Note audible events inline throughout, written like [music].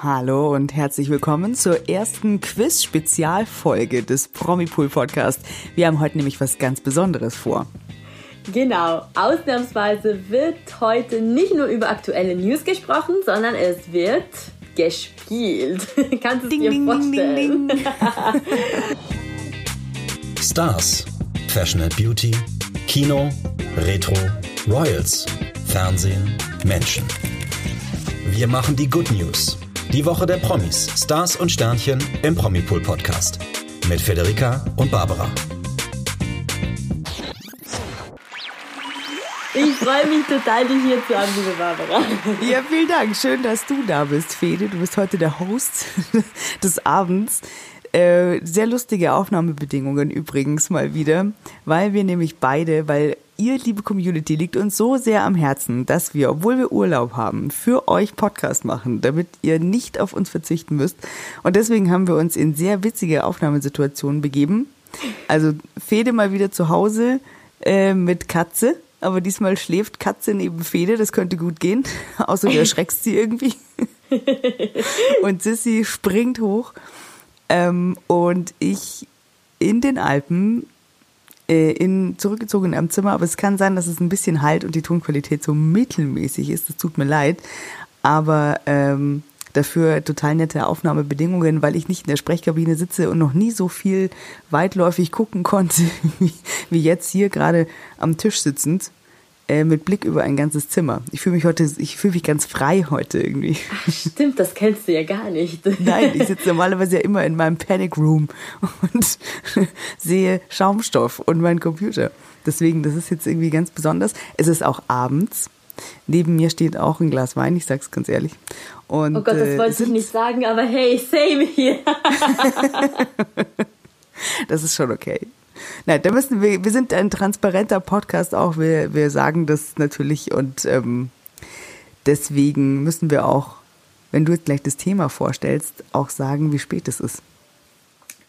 Hallo und herzlich willkommen zur ersten Quiz-Spezialfolge des Promipool Podcast. Wir haben heute nämlich was ganz Besonderes vor. Genau, ausnahmsweise wird heute nicht nur über aktuelle News gesprochen, sondern es wird gespielt. [laughs] Kannst du es dir vorstellen? Ding, ding, ding. [laughs] Stars, Fashion and Beauty, Kino, Retro, Royals, Fernsehen, Menschen. Wir machen die Good News die Woche der Promis, Stars und Sternchen im Promipool Podcast. Mit Federica und Barbara. Ich freue mich total, dich hier zu haben, liebe Barbara. Ja, vielen Dank. Schön, dass du da bist, Fede. Du bist heute der Host [laughs] des Abends. Äh, sehr lustige Aufnahmebedingungen übrigens mal wieder, weil wir nämlich beide, weil ihr, liebe Community, liegt uns so sehr am Herzen, dass wir, obwohl wir Urlaub haben, für euch Podcast machen, damit ihr nicht auf uns verzichten müsst. Und deswegen haben wir uns in sehr witzige Aufnahmesituationen begeben. Also Fede mal wieder zu Hause äh, mit Katze, aber diesmal schläft Katze neben Fede, das könnte gut gehen. [laughs] Außer du erschreckst sie irgendwie. [laughs] und Sissy springt hoch. Ähm, und ich in den Alpen äh, in, zurückgezogen am Zimmer, aber es kann sein, dass es ein bisschen halt und die Tonqualität so mittelmäßig ist. Das tut mir leid. Aber ähm, dafür total nette Aufnahmebedingungen, weil ich nicht in der Sprechkabine sitze und noch nie so viel weitläufig gucken konnte, [laughs] wie, wie jetzt hier gerade am Tisch sitzend äh, mit Blick über ein ganzes Zimmer. Ich fühle mich heute, ich fühle mich ganz frei heute irgendwie. Ach, stimmt, das kennst du ja gar nicht. Nein, ich sitze [laughs] normalerweise ja immer in meinem Panic Room und [laughs] sehe Schaumstoff und meinen Computer. Deswegen, das ist jetzt irgendwie ganz besonders. Es ist auch abends. Neben mir steht auch ein Glas Wein, ich sag's ganz ehrlich. Und, oh Gott, das äh, wollte ich nicht sagen, aber hey, same hier. [laughs] das ist schon okay. Nein, da müssen wir, wir sind ein transparenter Podcast auch, wir, wir sagen das natürlich und ähm, deswegen müssen wir auch, wenn du jetzt gleich das Thema vorstellst, auch sagen, wie spät es ist.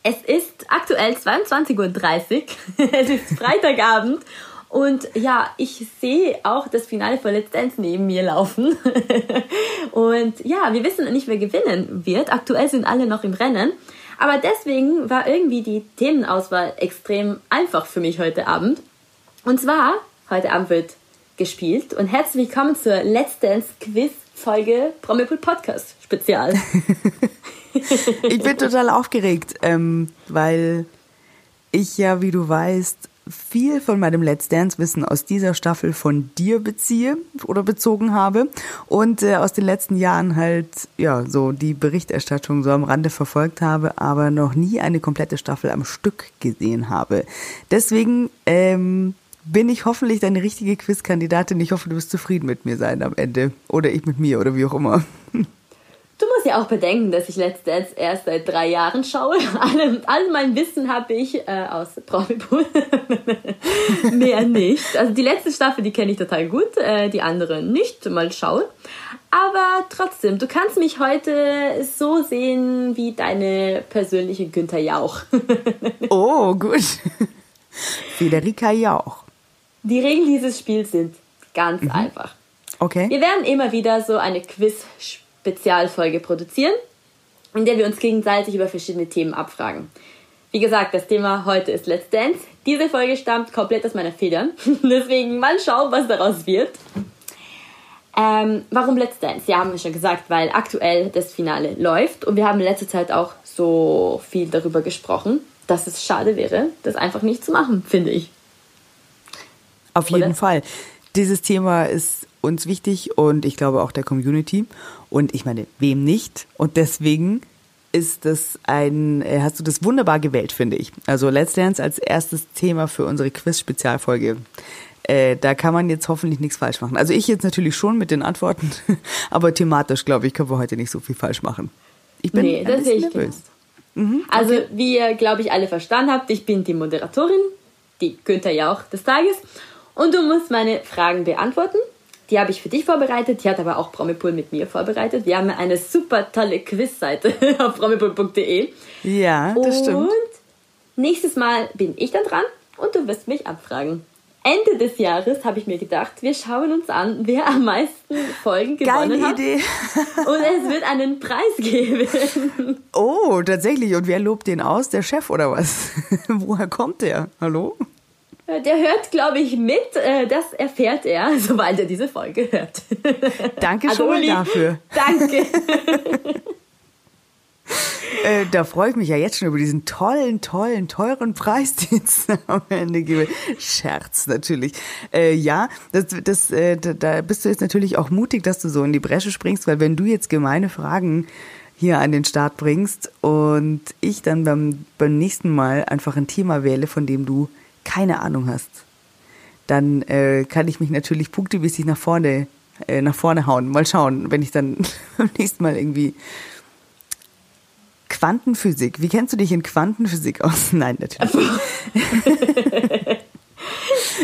Es ist aktuell 22.30 Uhr, [laughs] es ist Freitagabend und ja, ich sehe auch das Finale von Let's Dance neben mir laufen. [laughs] und ja, wir wissen nicht, wer gewinnen wird. Aktuell sind alle noch im Rennen. Aber deswegen war irgendwie die Themenauswahl extrem einfach für mich heute Abend. Und zwar, heute Abend wird gespielt und herzlich willkommen zur Let's Dance Quiz Folge Promipool Podcast Spezial. [laughs] ich bin total aufgeregt, ähm, weil ich ja, wie du weißt, viel von meinem Let's Dance-Wissen aus dieser Staffel von dir beziehe oder bezogen habe und äh, aus den letzten Jahren halt, ja, so die Berichterstattung so am Rande verfolgt habe, aber noch nie eine komplette Staffel am Stück gesehen habe. Deswegen, ähm, bin ich hoffentlich deine richtige Quizkandidatin. Ich hoffe, du wirst zufrieden mit mir sein am Ende. Oder ich mit mir oder wie auch immer. [laughs] Du musst ja auch bedenken, dass ich Let's Dance erst seit drei Jahren schaue. [laughs] Alle, all mein Wissen habe ich äh, aus Promipool. [laughs] Mehr nicht. Also die letzte Staffel, die kenne ich total gut, äh, die andere nicht. Mal schauen. Aber trotzdem, du kannst mich heute so sehen wie deine persönliche Günther Jauch. [laughs] oh, gut. Federica Jauch. Die Regeln dieses Spiels sind ganz mhm. einfach. Okay. Wir werden immer wieder so eine Quiz spielen Spezialfolge produzieren, in der wir uns gegenseitig über verschiedene Themen abfragen. Wie gesagt, das Thema heute ist Let's Dance. Diese Folge stammt komplett aus meiner Federn. [laughs] Deswegen mal schauen, was daraus wird. Ähm, warum Let's Dance? Ja, haben wir schon gesagt, weil aktuell das Finale läuft und wir haben in letzter Zeit auch so viel darüber gesprochen, dass es schade wäre, das einfach nicht zu machen, finde ich. Auf jeden Oder? Fall. Dieses Thema ist uns wichtig und ich glaube auch der Community. Und ich meine, wem nicht? Und deswegen ist das ein, äh, hast du das wunderbar gewählt, finde ich. Also Let's Dance als erstes Thema für unsere Quiz-Spezialfolge. Äh, da kann man jetzt hoffentlich nichts falsch machen. Also ich jetzt natürlich schon mit den Antworten, [laughs] aber thematisch, glaube ich, können wir heute nicht so viel falsch machen. Ich bin nee, das sehe ich nervös. Mhm, also okay. wie ihr, glaube ich, alle verstanden habt, ich bin die Moderatorin, die Günther Jauch des Tages und du musst meine Fragen beantworten. Die habe ich für dich vorbereitet, die hat aber auch Promipool mit mir vorbereitet. Wir haben eine super tolle Quizseite [laughs] auf promipool.de. Ja, das und stimmt. nächstes Mal bin ich dann dran und du wirst mich abfragen. Ende des Jahres habe ich mir gedacht, wir schauen uns an, wer am meisten Folgen gewonnen Geile hat. Idee. [laughs] Und es wird einen Preis geben. Oh, tatsächlich. Und wer lobt den aus? Der Chef oder was? [laughs] Woher kommt der? Hallo? Der hört, glaube ich, mit. Äh, Das erfährt er, [laughs] sobald er diese Folge hört. Danke Also, schon mal Uli, dafür. Danke. [laughs] [laughs] Äh, da freue ich mich ja jetzt schon über diesen tollen, tollen, teuren Preis, den es am Ende gibt. Scherz natürlich. Äh, ja, das, das, äh, da, da bist du jetzt natürlich auch mutig, dass du so in die Bresche springst, weil wenn du jetzt gemeine Fragen hier an den Start bringst und ich dann beim, beim nächsten Mal einfach ein Thema wähle, von dem du keine Ahnung hast, dann äh, kann ich mich natürlich punktemäßig nach vorne, äh, nach vorne hauen. Mal schauen, wenn ich dann [laughs] beim nächsten Mal irgendwie Quantenphysik. Wie kennst du dich in Quantenphysik aus? [laughs] Nein, natürlich. nicht.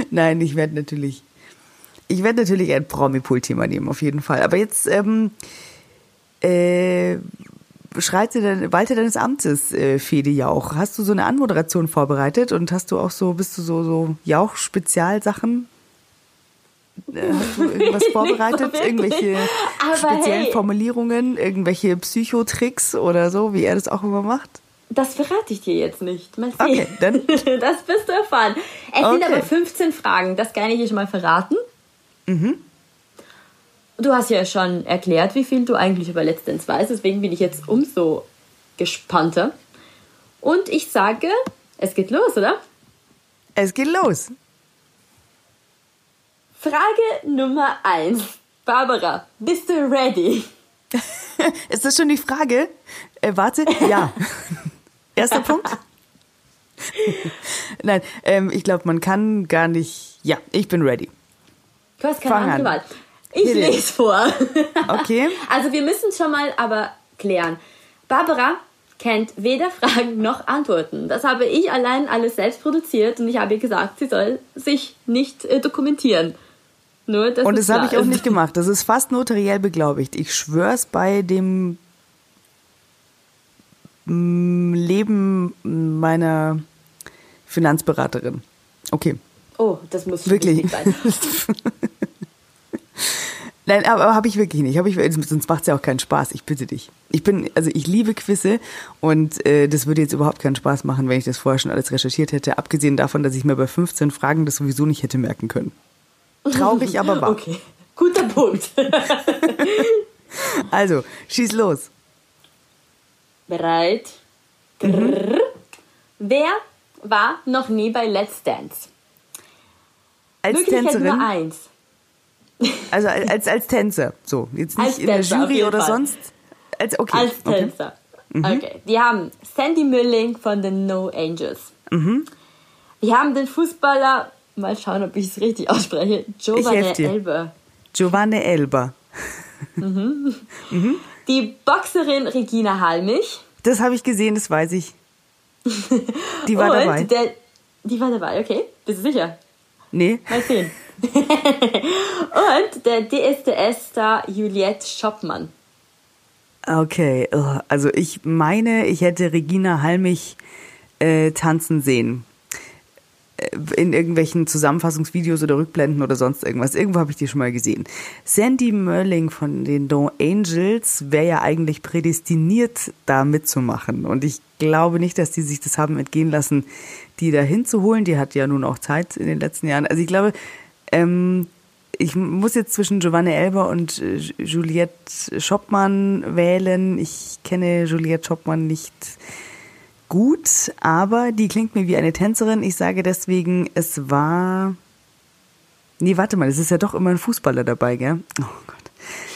[laughs] Nein, ich werde natürlich, ich werde natürlich ein Promi-Pool-Thema nehmen, auf jeden Fall. Aber jetzt ähm, äh, schreite dein, walte deines Amtes, äh, Fede Jauch. Hast du so eine Anmoderation vorbereitet und hast du auch so, bist du so, so Jauch-Spezialsachen? Äh, Hast du irgendwas [laughs] so vorbereitet? wirklich. irgendwelche Aber speziellen hey. Formulierungen, irgendwelche Psychotricks oder so, wie er das auch immer macht? Das verrate ich dir jetzt nicht. Mal sehen. Okay, dann- [laughs] Das wirst du erfahren. Es sind Okay. aber 15 Fragen, das kann ich dir schon mal verraten. Mhm. Du hast ja schon erklärt, wie viel du eigentlich über Let's Dance weißt, deswegen bin ich jetzt umso gespannter. Und ich sage, es geht los, oder? Es geht los. Frage Nummer 1. Barbara, bist du ready? [laughs] Ist das schon die Frage? Äh, warte, ja. [laughs] Erster Punkt. [laughs] Nein, ähm, ich glaube, man kann gar nicht. Ja, ich bin ready. Du hast keine Fang andere an. Wahl. Ich Bitte. lese vor. Okay. [laughs] Also wir müssen schon mal aber klären. Barbara kennt weder Fragen noch Antworten. Das habe ich allein alles selbst produziert und ich habe ihr gesagt, sie soll sich nicht äh, dokumentieren. Nur, dass Und das habe ich auch nicht gemacht. Das ist fast notariell beglaubigt. Ich schwör's bei dem mm, Leben meiner Finanzberaterin. Okay. Oh, das muss Wirklich. sein. [laughs] [laughs] Nein, aber, aber habe ich wirklich nicht. Hab ich, sonst macht's ja auch keinen Spaß. Ich bitte dich. Ich bin, also ich liebe Quizze und äh, das würde jetzt überhaupt keinen Spaß machen, wenn ich das vorher schon alles recherchiert hätte. Abgesehen davon, dass ich mir bei 15 Fragen das sowieso nicht hätte merken können. Traurig, [laughs] aber wahr. Okay, guter Punkt. [laughs] Also, schieß los. Bereit? Grrr. Wer war noch nie bei Let's Dance? Als Möglichkeit Tänzerin, Nummer eins. Also als, als, als Tänzer. So, jetzt nicht Als in der Tänzer, auf Jury oder Fall. sonst. Als, okay. Als okay. Tänzer. Okay. Die haben Sandy Milling von den No Angels. Mhm. Wir haben den Fußballer, mal schauen, ob ich es richtig ausspreche, Giovanni helf dir. Elber. Giovanni Elba. [laughs] Die Boxerin Regina Halmich. Das habe ich gesehen, das weiß ich. Die war [laughs] und dabei. Der, die war dabei, okay. Bist du sicher? Nee. Mal sehen. [laughs] und der DSDS-Star Juliette Schoppmann. Okay, ugh. also ich meine, ich hätte Regina Halmich äh, tanzen sehen. Äh, In irgendwelchen Zusammenfassungsvideos oder Rückblenden oder sonst irgendwas. Irgendwo habe ich die schon mal gesehen. Sandy Merling von den No Angels wäre ja eigentlich prädestiniert, da mitzumachen. Und ich glaube nicht, dass die sich das haben entgehen lassen, die da hinzuholen. Die hat ja nun auch Zeit in den letzten Jahren. Also ich glaube, ähm, ich muss jetzt zwischen Giovanni Elber und äh, Juliette Schoppmann wählen. Ich kenne Juliette Schoppmann nicht gut, aber die klingt mir wie eine Tänzerin. Ich sage deswegen, es war. Nee, warte mal, es ist ja doch immer ein Fußballer dabei, gell? Oh Gott.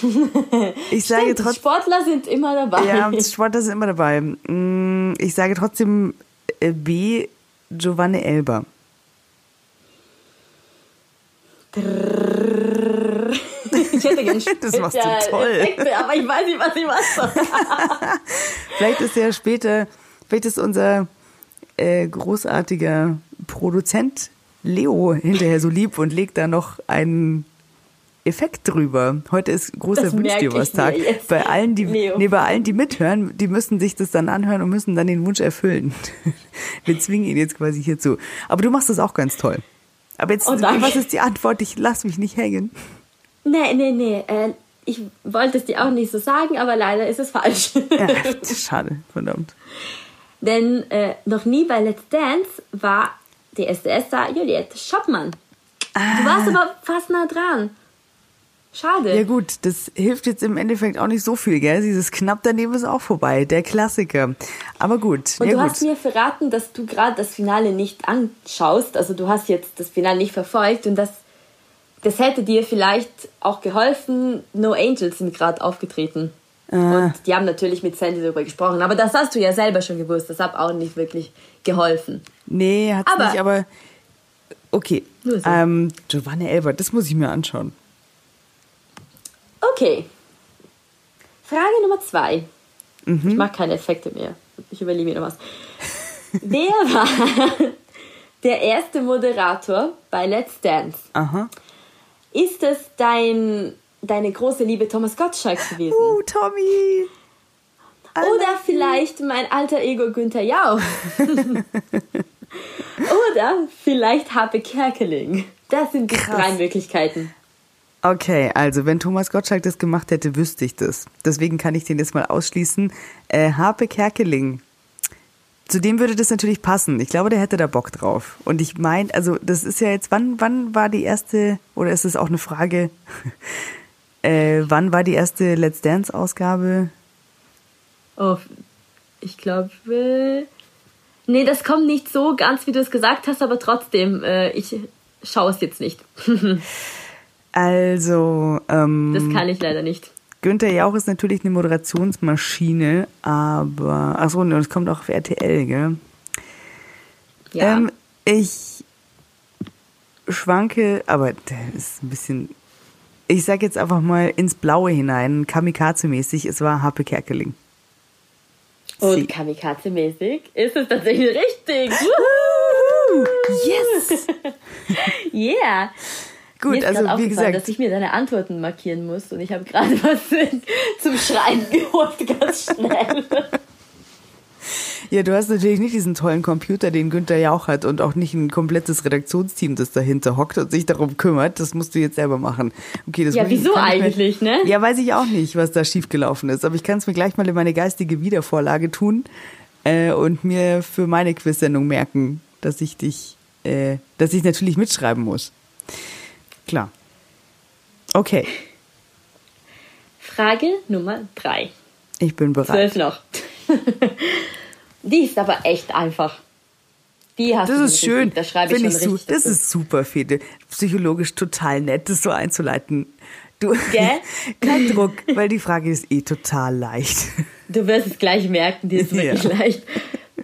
[laughs] Ich sage trotzdem. Sportler sind immer dabei. Ja, Sportler sind immer dabei. Mm, Ich sage trotzdem äh, B, Giovanni Elber. Ich hätte gerne [laughs] Das machst du toll. Effekte, aber ich weiß nicht, was ich mache. [laughs] Vielleicht ist ja später, vielleicht ist unser äh, großartiger Produzent Leo hinterher so lieb und legt da noch einen Effekt drüber. Heute ist großer Das ich Wünsch-dir-was-Tag. mir jetzt. Bei allen, die, Leo. nee, bei allen, die mithören, die müssen sich das dann anhören und müssen dann den Wunsch erfüllen. [laughs] Wir zwingen ihn jetzt quasi hierzu. Aber du machst das auch ganz toll. Aber jetzt, Oh, was [laughs] ist die Antwort? Ich lass mich nicht hängen. Nee, nee, nee. Äh, ich wollte es dir auch nicht so sagen, aber leider ist es falsch. Ja, [laughs] schade, verdammt. Denn äh, noch nie bei Let's Dance war die SDS-Star Juliette Schoppmann. Du warst aber fast nah dran. Schade. Ja gut, das hilft jetzt im Endeffekt auch nicht so viel, gell? Dieses knapp daneben ist auch vorbei, der Klassiker. Aber gut, Und ja du gut. hast mir verraten, dass du gerade das Finale nicht anschaust. Also du hast jetzt das Finale nicht verfolgt und das, das hätte dir vielleicht auch geholfen. No Angels sind gerade aufgetreten. Ah. Und die haben natürlich mit Sandy darüber gesprochen. Aber das hast du ja selber schon gewusst. Das hat auch nicht wirklich geholfen. nee, Aber- nicht, aber okay. Ähm, Giovanni Elbert, das muss ich mir anschauen. Okay. Frage Nummer zwei. Mhm. Ich mag keine Effekte mehr. Ich überlege mir noch was. [laughs] Wer war [laughs] der erste Moderator bei Let's Dance? Aha. Ist es dein, deine große Liebe Thomas Gottschalk gewesen? Uh, Tommy! Oder vielleicht mein alter Ego Günther Jauch? [laughs] Oder vielleicht Harpe Kerkeling? Das sind die Krass. drei Möglichkeiten. Okay, also wenn Thomas Gottschalk das gemacht hätte, wüsste ich das. Deswegen kann ich den jetzt mal ausschließen. Äh, Harpe Kerkeling. Zu dem würde das natürlich passen. Ich glaube, der hätte da Bock drauf. Und ich meine, also das ist ja jetzt, wann, wann war die erste, oder ist es auch eine Frage, [laughs] äh, wann war die erste Let's Dance Ausgabe? Oh, ich glaube. Nee, das kommt nicht so ganz, wie du es gesagt hast, aber trotzdem, äh, ich schaue es jetzt nicht. [laughs] Also, ähm, Das kann ich leider nicht. Günther Jauch ist natürlich eine Moderationsmaschine, aber, ach so, und es kommt auch auf RTL, gell? Ja. Ähm, ich schwanke, aber der ist ein bisschen. Ich sag jetzt einfach mal ins Blaue hinein, kamikaze-mäßig, es war Happe Kerkeling. Und kamikaze-mäßig ist es tatsächlich richtig. Yes! [laughs] Yeah. Gut, mir ist also wie gesagt, dass ich mir deine Antworten markieren muss und ich habe gerade [laughs] was zum Schreiben geholt, ganz schnell. ja, du hast natürlich nicht diesen tollen Computer, den Günther Jauch hat und auch nicht ein komplettes Redaktionsteam, das dahinter hockt und sich darum kümmert. Das musst du jetzt selber machen. Okay, das Ja, wieso eigentlich, ne? Ja, weiß ich auch nicht, was da schiefgelaufen ist. Aber ich kann es mir gleich mal in meine geistige Wiedervorlage tun äh, und mir für meine Quiz-Sendung merken, dass ich dich, äh, dass ich natürlich mitschreiben muss. Klar. Okay, Frage Nummer drei. ich bin bereit. Zwölf noch. Die ist aber echt einfach. Die hast Das du ist schön. Da schreibe ich Find su- richtig. Das dazu. ist super, Fede. Psychologisch total nett, das so einzuleiten. Du, Gell? [laughs] kein Druck, weil die Frage ist eh total leicht. Du wirst es gleich merken, die ist Ja. wirklich leicht.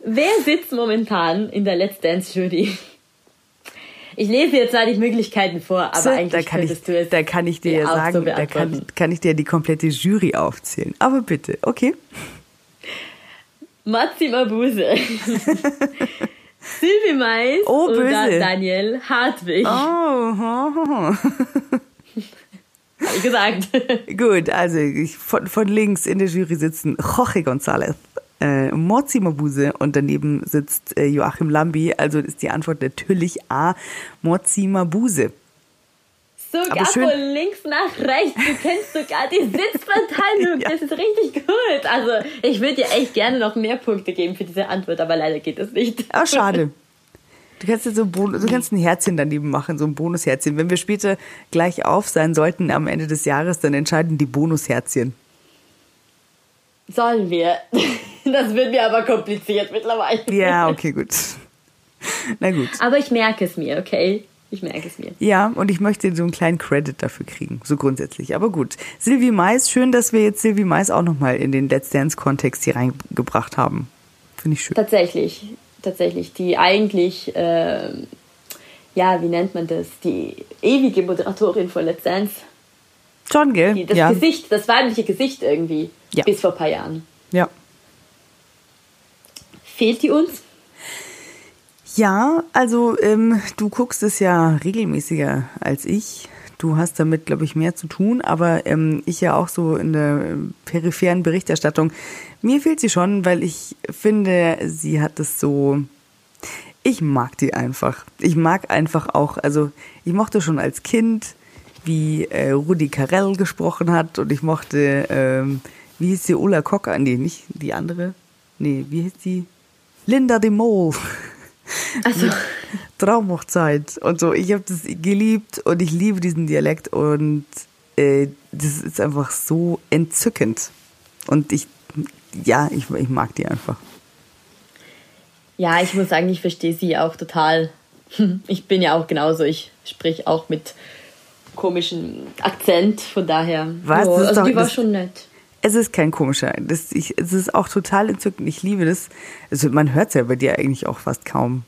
Wer sitzt momentan in der Let's Dance Jury? Ich lese jetzt zwar die Möglichkeiten vor, aber da eigentlich kann ich, du es da kann ich dir ja auch so sagen, da kann, kann ich dir die komplette Jury aufzählen. Aber bitte, okay? Matzi Mabuse, [laughs] Sylvie Mais Oh, oder böse. Daniel Hartwig. Oh. [laughs] Hab ich gesagt. Gut, also ich, von, von links in der Jury sitzen Jorge González, äh, Mozi Mabuse und daneben sitzt äh, Joachim Lambi. Also ist die Antwort natürlich A, Mozi Mabuse. Sogar von links nach rechts. Du kennst sogar die Sitzverteilung. [laughs] Ja. Das ist richtig gut. Also, ich würde dir echt gerne noch mehr Punkte geben für diese Antwort, aber leider geht das nicht. Ah, schade. [laughs] Du kannst jetzt so du kannst ein Herzchen daneben machen, so ein Bonusherzchen. Wenn wir später gleich auf sein sollten am Ende des Jahres, dann entscheiden die Bonusherzchen. Sollen wir? [laughs] [laughs] Das wird mir aber kompliziert mittlerweile. Ja, okay, gut. Na gut. Aber ich merke es mir, okay? Ich merke es mir. Ja, und ich möchte so einen kleinen Credit dafür kriegen, so grundsätzlich. Aber gut. Sylvie Mais, schön, dass wir jetzt Sylvie Mais auch nochmal in den Let's Dance-Kontext hier reingebracht haben. Finde ich schön. Tatsächlich, tatsächlich. Die eigentlich, ähm, ja, wie nennt man das? Die ewige Moderatorin von Let's Dance. Schon, gell? Die, das ja. Gesicht, das weibliche Gesicht irgendwie. Ja. Bis vor ein paar Jahren. ja. Fehlt die uns? Ja, also ähm, du guckst es ja regelmäßiger als ich. Du hast damit, glaube ich, mehr zu tun, aber ähm, ich ja auch so in der peripheren Berichterstattung. Mir fehlt sie schon, weil ich finde, sie hat es so. ich mag die einfach. Ich mag einfach auch, also ich mochte schon als Kind, wie äh, Rudi Carell gesprochen hat und ich mochte, ähm, wie hieß die Ulla Kocker? Nee, nicht die andere. Nee, wie hieß die? Linda de Mol. Also, [laughs] Traumhochzeit und so. Ich habe das geliebt und ich liebe diesen Dialekt und äh, das ist einfach so entzückend. Und ich, ja, ich, ich mag die einfach. ja, ich muss sagen, ich verstehe sie auch total. [laughs] Ich bin ja auch genauso. Ich sprich auch mit komischem Akzent, von daher. Was? Ist also doch- die war schon nett. Es ist kein komischer. Das, ich, es ist auch total entzückend. Ich liebe das. Also man hört es ja bei dir eigentlich auch fast kaum.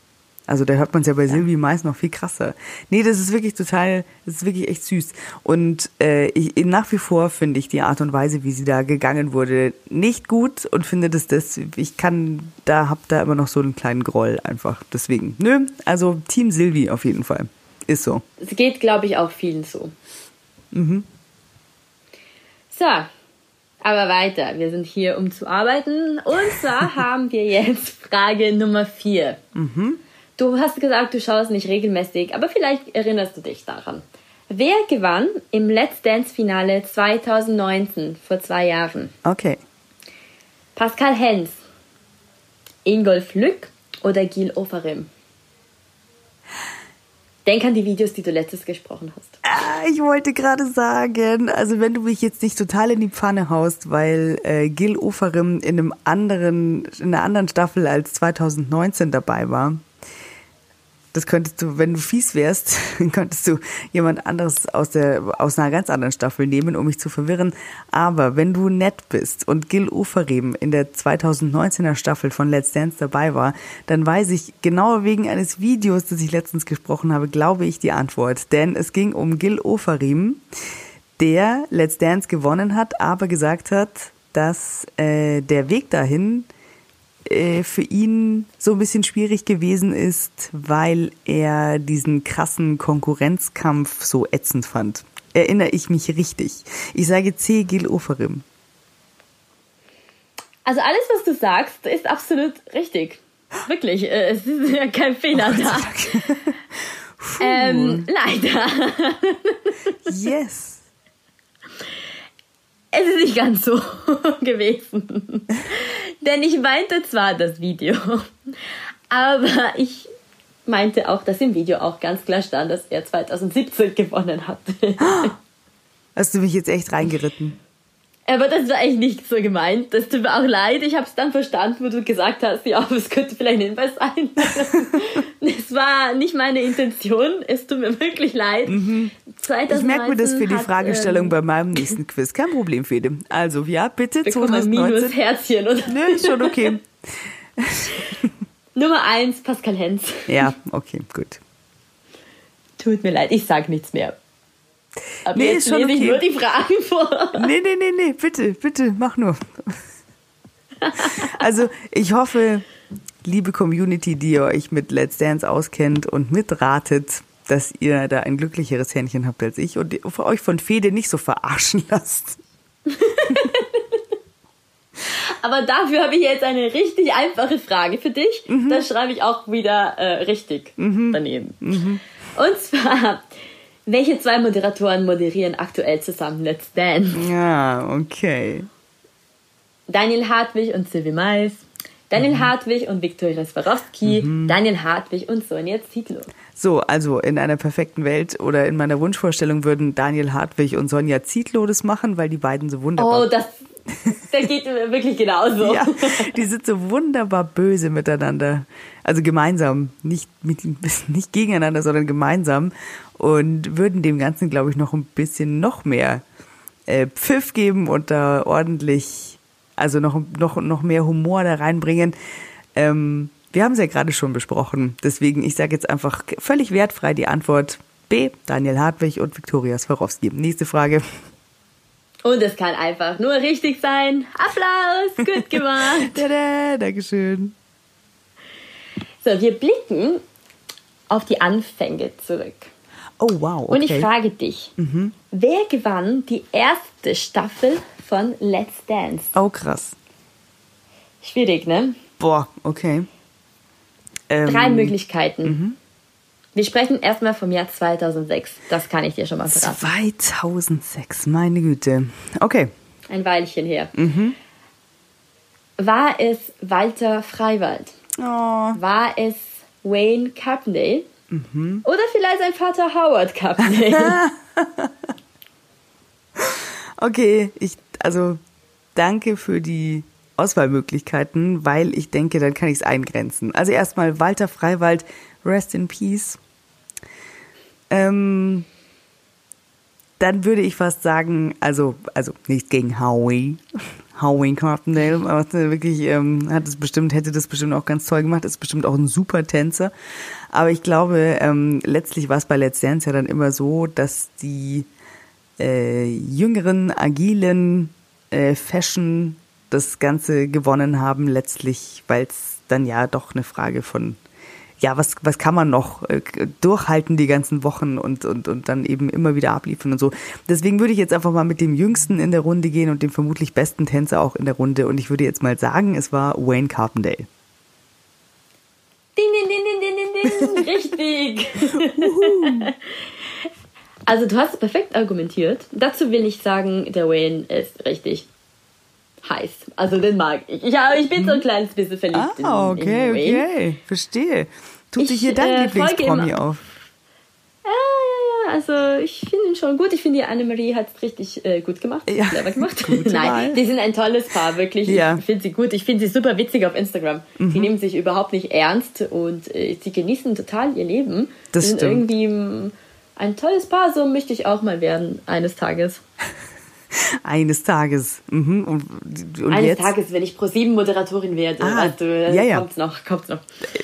Also da hört man es ja bei Silvi meist noch viel krasser. Nee, das ist wirklich total, das ist wirklich echt süß. Und äh, ich, nach wie vor finde ich die Art und Weise, wie sie da gegangen wurde, nicht gut und finde, dass das, ich kann, da hab da immer noch so einen kleinen Groll einfach. Deswegen, nö, also Team Silvi auf jeden Fall. Ist so. Es geht, glaube ich, auch vielen so. Mhm. So, aber weiter. Wir sind hier, um zu arbeiten. Und zwar [laughs] haben wir jetzt Frage Nummer 4. Mhm. Du hast gesagt, du schaust nicht regelmäßig, aber vielleicht erinnerst du dich daran. Wer gewann im Let's Dance Finale 2019, vor zwei Jahren? Okay. Pascal Hens, Ingolf Lück oder Gil Ofarim? Denk an die Videos, die du letztes gesprochen hast. Ah, Ich wollte gerade sagen, also wenn du mich jetzt nicht total in die Pfanne haust, weil äh, Gil Oferim in einem anderen, in einer anderen Staffel als 2019 dabei war, das könntest du, wenn du fies wärst, [laughs] könntest du jemand anderes aus der aus einer ganz anderen Staffel nehmen, um mich zu verwirren. Aber wenn du nett bist und Gil Oferim in der 2019er Staffel von Let's Dance dabei war, dann weiß ich genau wegen eines Videos, das ich letztens gesprochen habe, glaube ich die Antwort. Denn es ging um Gil Oferim, der Let's Dance gewonnen hat, aber gesagt hat, dass äh, der Weg dahin äh, für ihn so ein bisschen schwierig gewesen ist, weil er diesen krassen Konkurrenzkampf so ätzend fand. Erinnere ich mich richtig. Ich sage C. Gil Oferim. Also alles, was du sagst, ist absolut richtig. Wirklich, äh, es ist ja kein Fehler da. [laughs] Ähm, leider. Yes. Es ist nicht ganz so [laughs] gewesen. Denn ich meinte zwar das Video, aber ich meinte auch, dass im Video auch ganz klar stand, dass er 2017 gewonnen hat. Hast du mich jetzt echt reingeritten? Aber das war eigentlich nicht so gemeint. Das tut mir auch leid. Ich habe es dann verstanden, wo du gesagt hast, ja, aber es könnte vielleicht ein Hinweis sein. [laughs] Es war nicht meine Intention. Es tut mir wirklich leid. Mhm. Ich merke mir das für die 2019 hat, Fragestellung ähm, bei meinem nächsten Quiz. Kein Problem, Fede. Also, ja, bitte, bekommen ein Minus 2019. Herzchen, oder? Nö, ist schon okay. [laughs] Nummer eins, Pascal Hens. Ja, okay, gut. Tut mir leid, ich sag nichts mehr. Aber Nee, jetzt ist schon lese ich okay. nur die Fragen vor. Nee, nee, nee, nee, bitte, bitte, mach nur. [laughs] Also, ich hoffe, liebe Community, die ihr euch mit Let's Dance auskennt und mitratet, dass ihr da ein glücklicheres Händchen habt als ich und euch von Fede nicht so verarschen lasst. [laughs] Aber dafür habe ich jetzt eine richtig einfache Frage für dich. Mhm. Da schreibe ich auch wieder äh, richtig daneben. Und zwar, welche zwei Moderatoren moderieren aktuell zusammen Let's Dance? Ja, okay. Daniel Hartwig und Sylvie Mais. Daniel Mhm. Hartwig und Viktoria Swarovski. Daniel Hartwig und Sonja Zietlow. So, also in einer perfekten Welt oder in meiner Wunschvorstellung würden Daniel Hartwig und Sonja Zietlow das machen, weil die beiden so wunderbar Oh, das, der geht mir wirklich genauso. Ja, die sind so wunderbar böse miteinander. Also gemeinsam, nicht, mit, [laughs] nicht gegeneinander, sondern gemeinsam. Und würden dem Ganzen, glaube ich, noch ein bisschen noch mehr äh, Pfiff geben und da ordentlich, also noch, noch, noch mehr Humor da reinbringen. Ähm, wir haben es ja gerade schon besprochen. Deswegen, ich sage jetzt einfach völlig wertfrei die Antwort B, Daniel Hartwig und Viktoria Swarovski. Nächste Frage. Und es kann einfach nur richtig sein. Applaus, gut [laughs] gemacht. Tada, Dankeschön. So, wir blicken auf die Anfänge zurück. Oh, wow. Okay. Mhm. Und ich frage dich, wer gewann die erste Staffel von Let's Dance? Oh, krass. Schwierig, ne? Boah, okay. Ähm, Drei Möglichkeiten. Wir sprechen erstmal vom Jahr 2006. Das kann ich dir schon mal verraten. 2006, meine Güte. Okay. Ein Weilchen her. War es Walter Freiwald? Oh, War es Wayne Carpendale? Oder vielleicht sein Vater Howard Carpendale? [laughs] okay, ich, also danke für die Auswahlmöglichkeiten, weil ich denke, dann kann ich es eingrenzen. Also erstmal Walter Freiwald, Rest in Peace. Ähm, dann würde ich fast sagen, also, also nicht gegen Howie, Howie Carpendale, aber wirklich ähm, hat es bestimmt, hätte das bestimmt auch ganz toll gemacht, ist bestimmt auch ein super Tänzer. Aber ich glaube, ähm, letztlich war es bei Let's Dance ja dann immer so, dass die äh, jüngeren, agilen äh, Fashion das Ganze gewonnen haben, letztlich, weil es dann ja doch eine Frage von, ja, was, was kann man noch äh, durchhalten die ganzen Wochen und, und, und dann eben immer wieder abliefern und so. Deswegen würde ich jetzt einfach mal mit dem Jüngsten in der Runde gehen und dem vermutlich besten Tänzer auch in der Runde. Und ich würde jetzt mal sagen, es war Wayne Carpendale. Ding, ding, ding, ding, ding, ding, ding. [laughs] Richtig. also du hast perfekt argumentiert. Dazu will ich sagen, der Wayne ist richtig heiß. Also den mag ich. Ja, ich bin so ein kleines bisschen verliebt Ah, okay, in okay. Verstehe. Tut Ich, sich hier dein äh, Lieblingspromi auf? Ja, ja, ja. Also ich finde ihn schon gut. Ich finde, die Annemarie hat es richtig äh, gut gemacht. Ja, Clever gemacht. [laughs] Nein, die sind ein tolles Paar, wirklich. Ja. Mhm. Ich finde sie gut. Ich finde sie super witzig auf Instagram. Sie nehmen sich überhaupt nicht ernst und äh, sie genießen total ihr Leben. Das sie sind stimmt. irgendwie ein tolles Paar. So möchte ich auch mal werden eines Tages. [laughs] Eines Tages. Mhm. Und, und eines jetzt, Tages, wenn ich pro sieben Moderatorin werde, Ah, weißt du, ja, ja. kommt's noch, kommt's noch.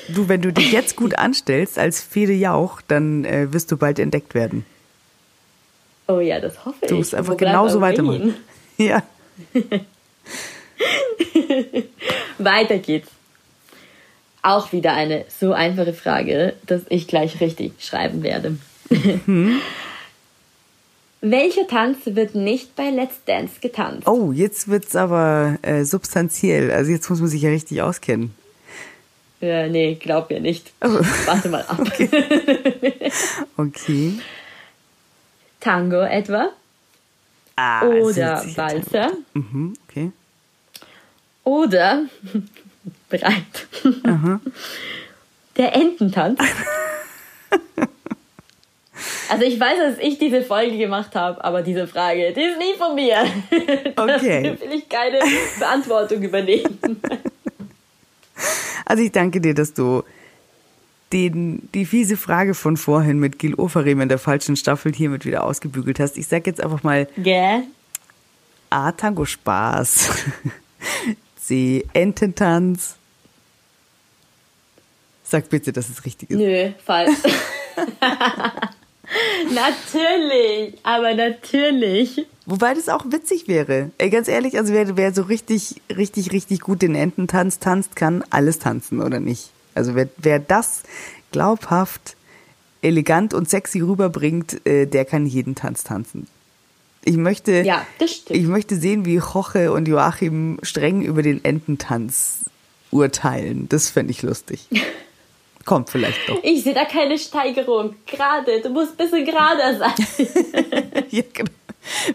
du, wenn du dich jetzt gut anstellst als Fede Jauch, dann äh, wirst du bald entdeckt werden. Oh ja, das hoffe ich. Du musst einfach genauso weitermachen. [laughs] Ja. [laughs] Weiter geht's. Auch wieder eine so einfache Frage, dass ich gleich richtig schreiben werde. Welcher Tanz wird nicht bei Let's Dance getanzt? Oh, jetzt wird's aber äh, substanziell. Also jetzt muss man sich ja richtig auskennen. Äh, nee, glaub mir nicht. Oh. Warte mal ab. [laughs] Okay. Tango etwa? Ah, es Oder wird Walzer? Mhm, okay. Oder [laughs] bereit. Der Ententanz. [laughs] Also ich weiß, dass ich diese Folge gemacht habe, aber diese Frage, die ist nie von mir. [laughs] Okay. Dafür will ich keine Verantwortung übernehmen. Also ich danke dir, dass du den, die fiese Frage von vorhin mit Gil Oferim in der falschen Staffel hiermit wieder ausgebügelt hast. Ich sag jetzt einfach mal Gell? A, Tango Spaß. C, Ententanz. Sag bitte, dass es richtig ist. Nö, falsch. [laughs] [laughs] [laughs] natürlich, aber natürlich. Wobei das auch witzig wäre. Ey, ganz ehrlich, also wer, wer so richtig, richtig, richtig gut den Ententanz tanzt, kann alles tanzen, oder nicht? Also wer, wer das glaubhaft, elegant und sexy rüberbringt, äh, der kann jeden Tanz tanzen. Ich möchte, Ja, das ich möchte sehen, wie Joche und Joachim streng über den Ententanz urteilen. Das fände ich lustig. [laughs] Kommt vielleicht doch. Ich sehe da keine Steigerung. Gerade, du musst ein bisschen gerader sein. [laughs] Ja, genau.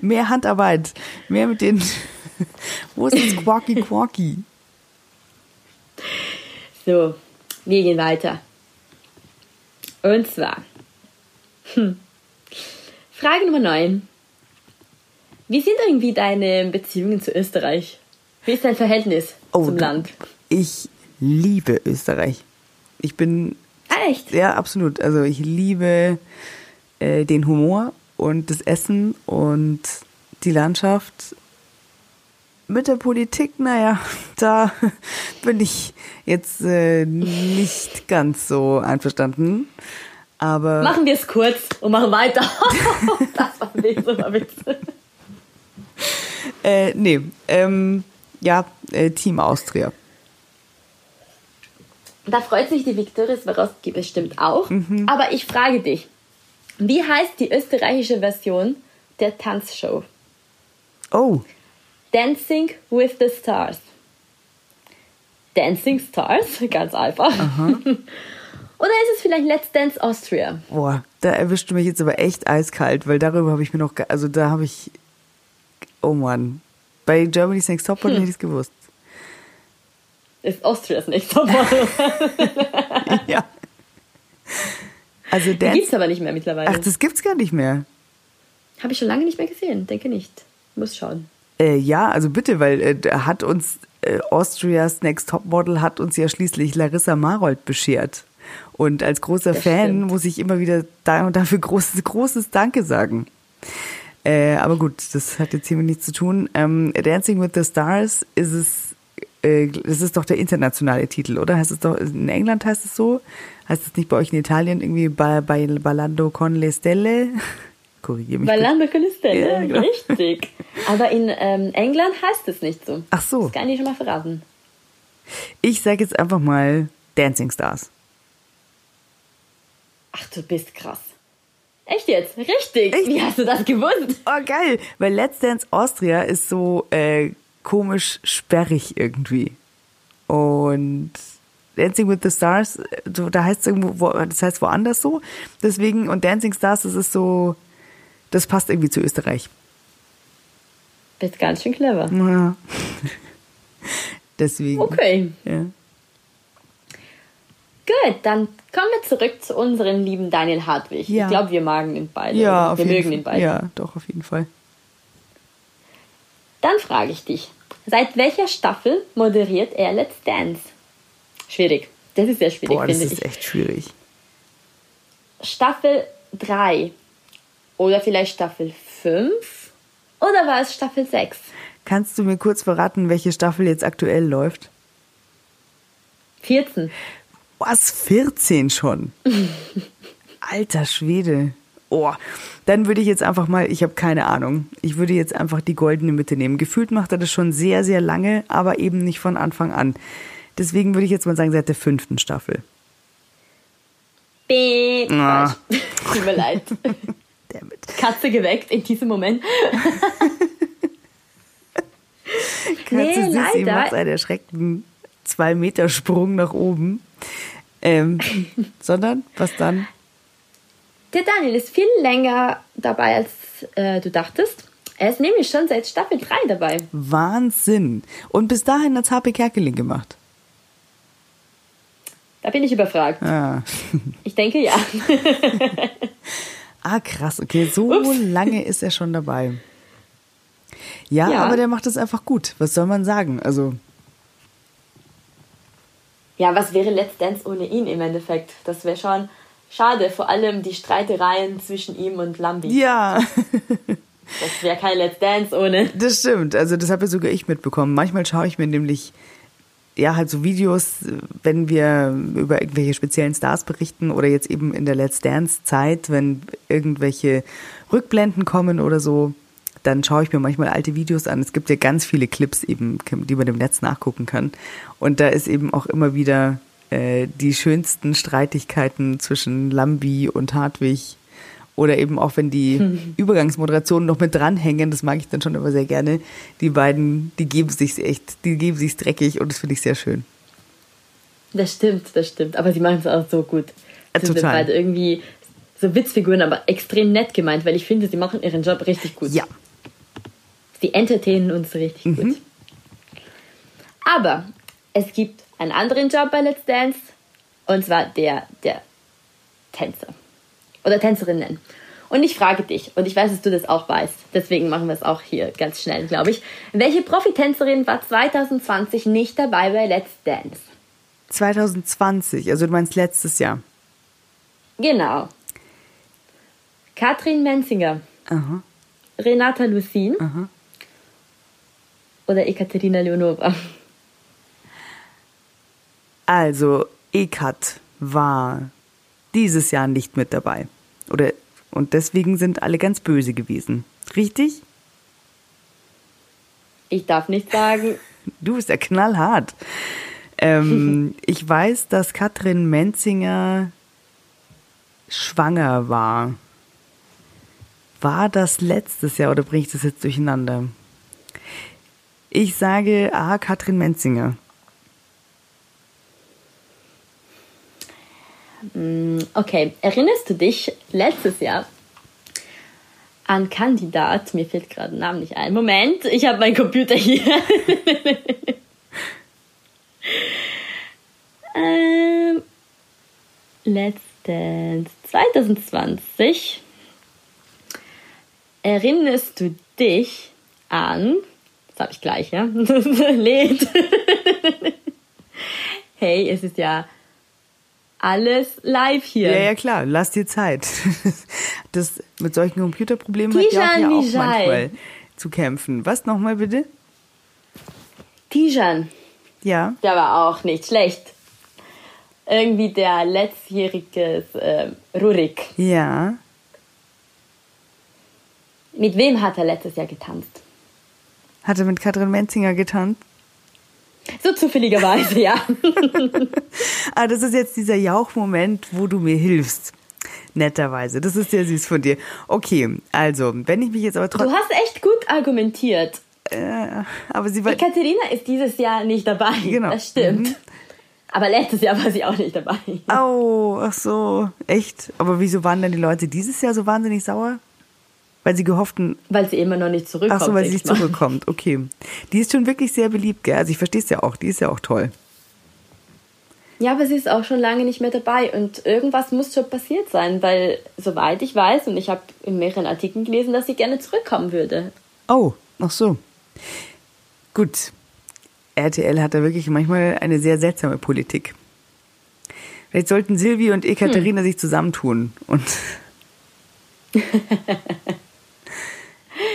Mehr Handarbeit. Mehr mit den. [laughs] Wo ist das Quacky Quacky? So, wir gehen weiter. Und zwar, hm. Frage Nummer 9. Wie sind irgendwie deine Beziehungen zu Österreich? Wie ist dein Verhältnis zum du- Land? Ich liebe Österreich. Ich bin, echt? ja, absolut. Also ich liebe äh, den Humor und das Essen und die Landschaft. Mit der Politik, naja, [laughs] da [laughs] bin ich jetzt äh, nicht ganz so einverstanden. Aber Machen wir es kurz und machen weiter. [laughs] das war ein Witz, war ein Witz. äh, nee, ähm, ja, äh, Team Austria. Da freut sich die Viktoria Swarovski bestimmt auch. Aber ich frage dich, wie heißt die österreichische Version der Tanzshow? Oh, Dancing with the Stars. Dancing Stars, [laughs] ganz einfach. [laughs] Oder ist es vielleicht Let's Dance Austria? Boah, da erwischt du mich jetzt aber echt eiskalt, weil darüber habe ich mir noch, also da habe ich, oh Mann, bei Germany's Next Top Model Hm. hätte ich es gewusst. Ist Austrias nächster Model. [laughs] ja. Also Die Dance, gibt's aber nicht mehr mittlerweile. ach, das gibt's gar nicht mehr. Habe ich schon lange nicht mehr gesehen. Denke nicht. Muss schauen. Äh, ja, also bitte, weil äh, da hat uns äh, Austria's Next Top Model hat uns ja schließlich Larissa Marold beschert. Und als großer Das Fan stimmt. muss ich immer wieder da und dafür großes, großes Danke sagen. Äh, aber gut, das hat jetzt hiermit nichts zu tun. Ähm, Dancing with the Stars ist es, das ist doch der internationale Titel, oder? Heißt es doch, in England heißt es so? Heißt es nicht bei euch in Italien irgendwie bei, bei Ballando con le Stelle? [laughs] Korrigiere mich. bitte. Ballando con le Stelle. Ja, genau. Richtig. Aber in ähm, England heißt es nicht so. Ach so. Das kann ich schon mal verraten. Ich sage jetzt einfach mal Dancing Stars. Ach, du bist krass. Echt jetzt? Richtig. Echt? Wie hast du das gewusst? Oh, geil. Weil Let's Dance Austria ist so äh, komisch sperrig irgendwie. Und Dancing with the Stars, so, da heißt es irgendwo, wo, das heißt woanders so. Deswegen, und Dancing Stars, das ist so, das passt irgendwie zu Österreich. Bist ganz schön clever. Ja. [laughs] Deswegen. Okay. Ja. Gut, dann kommen wir zurück zu unserem lieben Daniel Hartwig. Ja. Ich glaube, wir mögen ihn beide. Ja, auf wir jeden mögen Fall. ihn beide. Ja, doch, auf jeden Fall. Dann frage ich dich, seit welcher Staffel moderiert er Let's Dance? Schwierig. Das ist sehr schwierig, Boah, das finde ist ich. echt schwierig. Staffel 3 oder vielleicht Staffel 5 oder war es Staffel 6? Kannst du mir kurz verraten, welche Staffel jetzt aktuell läuft? 14. Was, 14 schon? [laughs] Alter Schwede. Oh, dann würde ich jetzt einfach mal, ich habe keine Ahnung, ich würde jetzt einfach die goldene Mitte nehmen. Gefühlt macht er das schon sehr, sehr lange, aber eben nicht von Anfang an. Deswegen würde ich jetzt mal sagen, seit der fünften Staffel. Beep. Ah. [laughs] Tut mir leid. [laughs] Damit. Katze geweckt in diesem Moment. [laughs] Katze Nee, Sissi macht einen erschreckten zwei Meter Sprung nach oben. Ähm, sondern, was dann? Der Daniel ist viel länger dabei, als äh, du dachtest. Er ist nämlich schon seit Staffel 3 dabei. Wahnsinn. Und bis dahin hat's HP Kerkeling gemacht. Da bin ich überfragt. Ah. [laughs] Ich denke ja. [laughs] Ah, krass, okay, so Ups. lange ist er schon dabei. Ja, Ja. aber der macht es einfach gut. Was soll man sagen? Also, Ja, was wäre Let's Dance ohne ihn im Endeffekt? Das wäre schon schade. Vor allem die Streitereien zwischen ihm und Lambi. ja, Das wäre kein Let's Dance ohne. das stimmt. Also, das habe ja sogar ich mitbekommen. Manchmal schaue ich mir nämlich, ja, halt so Videos, wenn wir über irgendwelche speziellen Stars berichten oder jetzt eben in der Let's Dance-Zeit, wenn irgendwelche Rückblenden kommen oder so, dann schaue ich mir manchmal alte Videos an. Es gibt ja ganz viele Clips eben, die man im Netz nachgucken kann. Und da ist eben auch immer wieder äh, die schönsten Streitigkeiten zwischen Lambi und Hartwig. Oder eben auch, wenn die [laughs] Übergangsmoderationen noch mit dranhängen, das mag ich dann schon immer sehr gerne. Die beiden, die geben sich's echt, die geben sich's dreckig und das finde ich sehr schön. Das stimmt, das stimmt. Aber sie machen es auch so gut. Ja, Sie sind total. beide irgendwie so Witzfiguren, aber extrem nett gemeint, weil ich finde, sie machen ihren Job richtig gut. Ja. Sie entertainen uns richtig Mhm. gut. Aber es gibt einen anderen Job bei Let's Dance und zwar der der Tänzer oder Tänzerinnen. Und ich frage dich, und ich weiß, dass du das auch weißt, deswegen machen wir es auch hier ganz schnell, glaube ich. Welche Profitänzerin war 2020 nicht dabei bei Let's Dance? 2020, also du meinst letztes Jahr. Genau. Katrin Menzinger, Aha. Renata Lucin oder Ekaterina Leonova. Also, Ekat war dieses Jahr nicht mit dabei. Oder, und deswegen sind alle ganz böse gewesen. Richtig? Ich darf nicht sagen, [laughs] Du bist ja knallhart. Ähm, [laughs] ich weiß, dass Katrin Menzinger schwanger war. War das letztes Jahr oder bringe ich das jetzt durcheinander? Ich sage A, Katrin Menzinger. Okay, erinnerst du dich letztes Jahr an Kandidat? Mir fällt gerade ein Name nicht ein. Moment, ich habe meinen Computer hier. [laughs] ähm, letztens 2020 erinnerst du dich an, das habe ich gleich, ja, [laughs] lädt. hey, es ist ja alles live hier. Ja, ja, klar, lass dir Zeit. [laughs] Das mit solchen Computerproblemen hat ja auch, ja auch manchmal zu kämpfen. Was nochmal bitte? Tijan. Ja. Der war auch nicht schlecht. Irgendwie der letztjährige äh, Rurik. Ja. Mit wem hat er letztes Jahr getanzt? Hat er mit Katrin Menzinger getanzt? So zufälligerweise, ja. [laughs] ah, das ist jetzt dieser Jauchmoment, wo du mir hilfst. Netterweise. Das ist sehr süß von dir. Okay, also, wenn ich mich jetzt aber trotzdem. Du hast echt gut argumentiert. Äh, aber sie war. Die Katharina ist dieses Jahr nicht dabei. Genau. Das stimmt. Mhm. Aber letztes Jahr war sie auch nicht dabei. Oh, ach so. Echt? Aber wieso waren denn die Leute dieses Jahr so wahnsinnig sauer? Weil sie gehofften. Weil sie immer noch nicht zurückkommt. Ach so, weil sie nicht zurückkommt. Okay. Die ist schon wirklich sehr beliebt, gell? Also ich verstehe es ja auch. Die ist ja auch toll. Ja, aber sie ist auch schon lange nicht mehr dabei und irgendwas muss schon passiert sein, weil soweit ich weiß und ich habe in mehreren Artikeln gelesen, dass sie gerne zurückkommen würde. Oh, ach so. Gut. RTL hat da wirklich manchmal eine sehr seltsame Politik. Vielleicht sollten Silvi und Ekaterina hm. sich zusammentun und [laughs]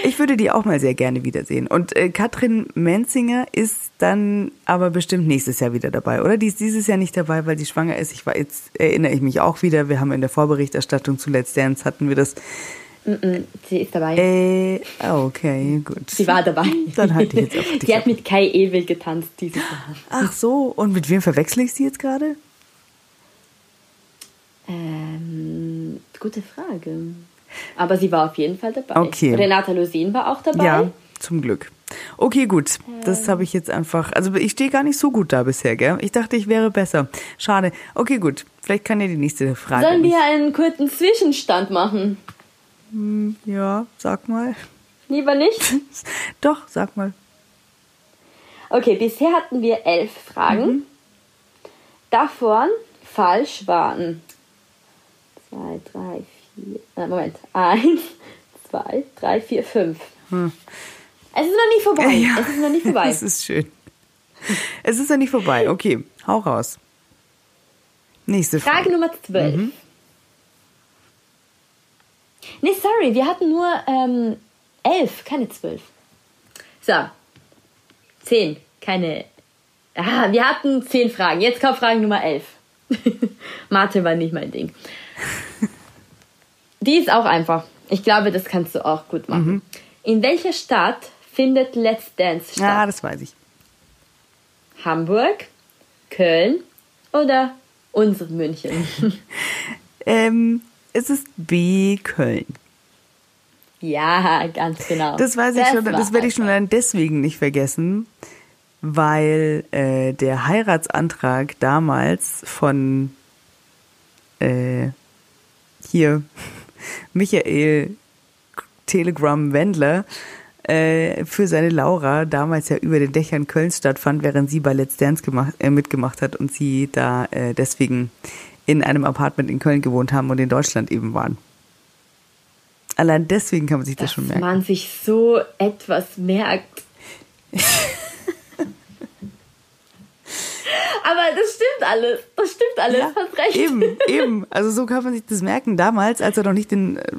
Ich würde die auch mal sehr gerne wiedersehen. Und äh, Katrin Menzinger ist dann aber bestimmt nächstes Jahr wieder dabei, oder? Die ist dieses Jahr nicht dabei, weil sie schwanger ist. Ich war jetzt erinnere ich mich auch wieder. Wir haben in der Vorberichterstattung zu Let's Dance hatten wir das. Sie ist dabei. Äh, okay, gut. Sie war dabei. Dann halte ich jetzt auf dich Sie hat mit Kai Ewel getanzt dieses Jahr. Ach so, und mit wem verwechsel ich sie jetzt gerade? Ähm, gute Frage. Aber sie war auf jeden Fall dabei. Okay. Renata Lusin war auch dabei. Ja, zum Glück. Okay, gut. Das habe ich jetzt einfach. Also ich stehe gar nicht so gut da bisher, gell? Ich dachte, ich wäre besser. Schade. Okay, gut. Vielleicht kann ja die nächste Frage. Sollen wir einen kurzen Zwischenstand machen? Hm, ja, sag mal. Lieber nicht? [laughs] Doch, sag mal. Okay, bisher hatten wir elf Fragen. Mhm. Davon falsch waren zwei, drei, vier, äh, Moment, eins, zwei, drei, vier, fünf. Hm. Es ist noch nicht vorbei. Ja, es ist noch nicht vorbei. [laughs] Es ist schön. Es ist noch nicht vorbei. Okay, hau raus. Nächste Frage. Frage Nummer zwölf. Mhm. Nee, sorry, wir hatten nur ähm, elf, keine zwölf. So, zehn, keine. Ah, wir hatten zehn Fragen. Jetzt kommt Frage Nummer elf. [laughs] Mathe war nicht mein Ding. [laughs] Die ist auch einfach. Ich glaube, das kannst du auch gut machen. Mhm. In welcher Stadt findet Let's Dance statt? Ja, das weiß ich. Hamburg, Köln oder unser München? [laughs] ähm, es ist B Köln. Ja, ganz genau. Das weiß ich das schon. Das werde ich schon allein deswegen nicht vergessen, weil äh, der Heiratsantrag damals von äh, hier Michael Telegram Wendler äh, für seine Laura damals ja über den Dächern Kölns stattfand, während sie bei Let's Dance gemacht, äh, mitgemacht hat und sie da äh, deswegen in einem Apartment in Köln gewohnt haben und in Deutschland eben waren. Allein deswegen kann man sich das, das schon merken. Dass man sich so etwas merkt. [laughs] Aber das stimmt alles. Das stimmt alles. Ja, hast recht. Eben, eben. Also so kann man sich das merken. Damals, als er noch nicht den, äh,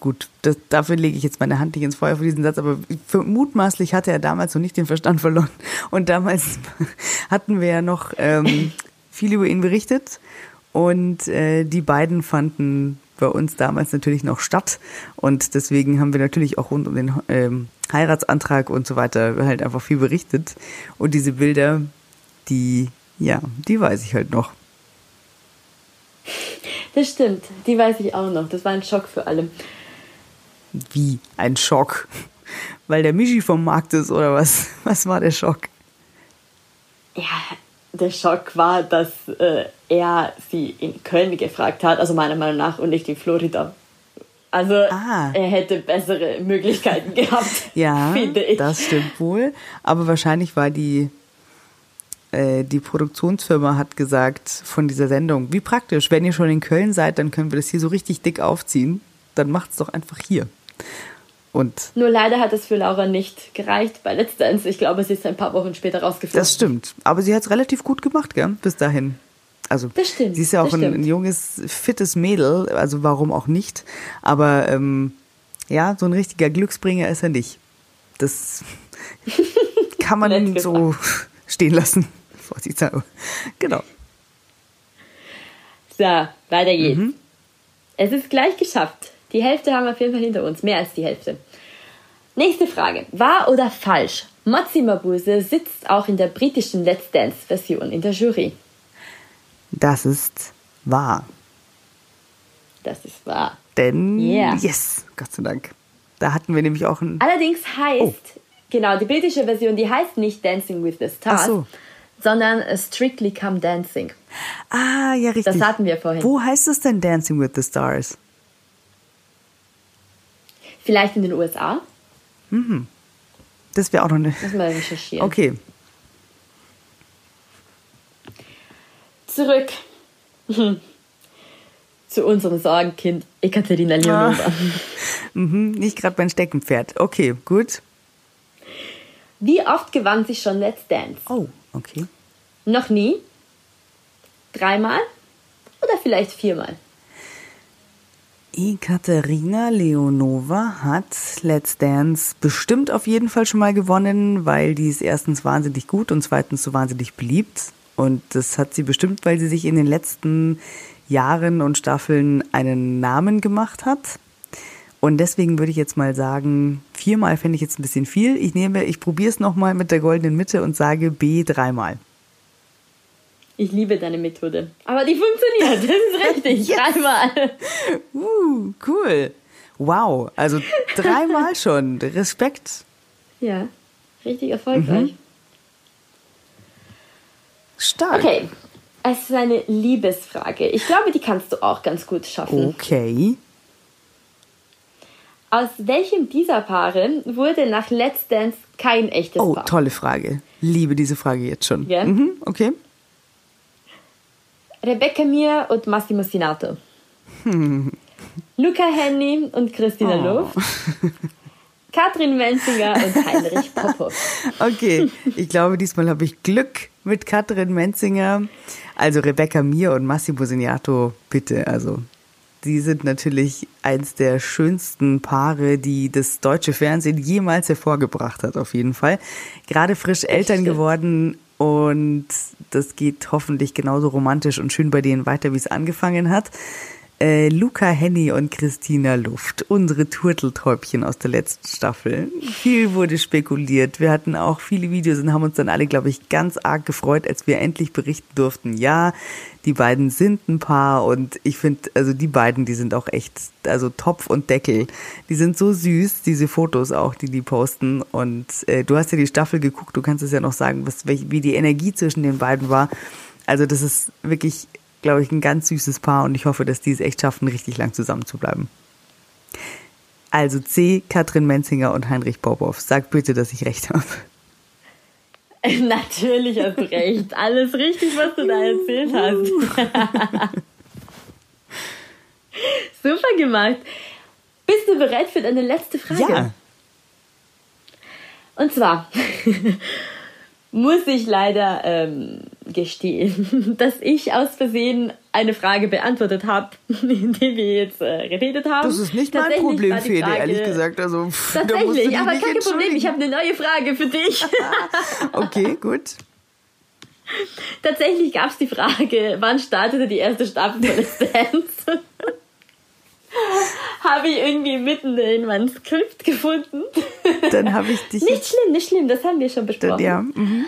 gut, das, dafür lege ich jetzt meine Hand nicht ins Feuer für diesen Satz, aber mutmaßlich hatte er damals noch nicht den Verstand verloren. Und damals [laughs] hatten wir ja noch ähm, viel über ihn berichtet. Und äh, die beiden fanden bei uns damals natürlich noch statt. Und deswegen haben wir natürlich auch rund um den ähm, Heiratsantrag und so weiter halt einfach viel berichtet. Und diese Bilder, die ja, die weiß ich halt noch. Das stimmt, die weiß ich auch noch. Das war ein Schock für alle. Wie ein Schock? Weil der Michi vom Markt ist oder was? Was war der Schock? Ja, der Schock war, dass äh, er sie in Köln gefragt hat, also meiner Meinung nach, und nicht in Florida. Also Ah. er hätte bessere Möglichkeiten [laughs] gehabt, Ja, finde ich. das stimmt wohl. Aber wahrscheinlich war die, äh, die Produktionsfirma hat gesagt von dieser Sendung, wie praktisch, wenn ihr schon in Köln seid, dann können wir das hier so richtig dick aufziehen. Dann macht's doch einfach hier. Und Nur leider hat es für Laura nicht gereicht bei Let's Dance. Ich glaube, sie ist ein paar Wochen später rausgeflogen. das stimmt. Aber sie hat's relativ gut gemacht, gell? Bis dahin. Also, Das stimmt, sie ist ja auch ein, ein junges, fittes Mädel, also warum auch nicht. Aber ähm, ja, so ein richtiger Glücksbringer ist er nicht. Das [laughs] kann man so stehen lassen. Vorsichtshalber. Genau. So, weiter geht's. Mhm. Es ist gleich geschafft. Die Hälfte haben wir auf jeden Fall hinter uns. Mehr als die Hälfte. Nächste Frage. Wahr oder falsch? Mozzi Mabuse sitzt auch in der britischen Let's Dance-Version in der Jury. Das ist wahr. Das ist wahr. Denn, Yeah. yes, Gott sei Dank. Da hatten wir nämlich auch ein. Allerdings heißt, Oh. Genau, die britische Version, die heißt nicht Dancing with the Stars, so. sondern Strictly Come Dancing. Ah, ja, richtig. Das hatten wir vorhin. Wo heißt es denn Dancing with the Stars? Vielleicht in den USA? Das wäre auch noch eine. Müssen wir recherchieren. Okay. Zurück [laughs] zu unserem Sorgenkind Ekaterina Leonova. [laughs] Mhm, nicht gerade mein Steckenpferd. Okay, gut. Wie oft gewann sie schon Let's Dance? Oh, okay. Noch nie? Dreimal? Oder vielleicht viermal? Ekaterina Leonova hat Let's Dance bestimmt auf jeden Fall schon mal gewonnen, weil die ist erstens wahnsinnig gut und zweitens so wahnsinnig beliebt. Und das hat sie bestimmt, weil sie sich in den letzten Jahren und Staffeln einen Namen gemacht hat. Und deswegen würde ich jetzt mal sagen, viermal fände ich jetzt ein bisschen viel. Ich nehme, ich probiere es nochmal mit der goldenen Mitte und sage B dreimal. Ich liebe deine Methode. Aber die funktioniert. Das ist richtig. [laughs] Yes. Dreimal. Uh, cool. Wow, also dreimal [laughs] schon. Respekt. Ja, richtig erfolgreich. Stark. Okay, es ist eine Liebesfrage. Ich glaube, die kannst du auch ganz gut schaffen. Okay. Aus welchem dieser Paare wurde nach Let's Dance kein echtes Oh, Paar? tolle Frage. Liebe diese Frage jetzt schon. Ja? Mhm, okay. Rebecca Mir und Massimo Sinato. Luca Henny und Christina Oh. Luft. [laughs] Katrin Menzinger und Heinrich Popov. [laughs] Okay, ich glaube, diesmal habe ich Glück mit Katrin Menzinger. Also Rebecca Mir und Massimo Signato, bitte. Also, die sind natürlich eins der schönsten Paare, die das deutsche Fernsehen jemals hervorgebracht hat, auf jeden Fall. Gerade frisch Eltern geworden und das geht hoffentlich genauso romantisch und schön bei denen weiter, wie es angefangen hat. Äh, Luca Henny und Christina Luft, unsere Turteltäubchen aus der letzten Staffel. Viel wurde spekuliert. Wir hatten auch viele Videos und haben uns dann alle, glaube ich, ganz arg gefreut, als wir endlich berichten durften. Ja, die beiden sind ein Paar und ich finde, also die beiden, die sind auch echt, also Topf und Deckel. Die sind so süß, diese Fotos auch, die die posten. Und äh, du hast ja die Staffel geguckt, du kannst es ja noch sagen, was, wie die Energie zwischen den beiden war. Also das ist wirklich, glaube ich, ein ganz süßes Paar und ich hoffe, dass die es echt schaffen, richtig lang zusammen zu bleiben. Also C, Katrin Menzinger und Heinrich Popov. Sag bitte, dass ich recht habe. [laughs] Natürlich hast du recht. Alles richtig, was du da erzählt hast. [laughs] Super gemacht. Bist du bereit für deine letzte Frage? Ja. Und zwar [laughs] muss ich leider ähm, gestehen, [laughs] dass ich aus Versehen eine Frage beantwortet habe, [laughs] die wir jetzt äh, repetet haben. Das ist nicht mein Problem, Fede, ehrlich gesagt. Also, pff, Tatsächlich, aber kein Problem. Ich habe eine neue Frage für dich. [laughs] Okay, gut. Tatsächlich gab es die Frage, wann startete die erste Staffel von Dance? Habe ich irgendwie mitten in meinem Skript gefunden. Dann habe ich dich Nicht schlimm, nicht schlimm, das haben wir schon besprochen. Ja. mhm.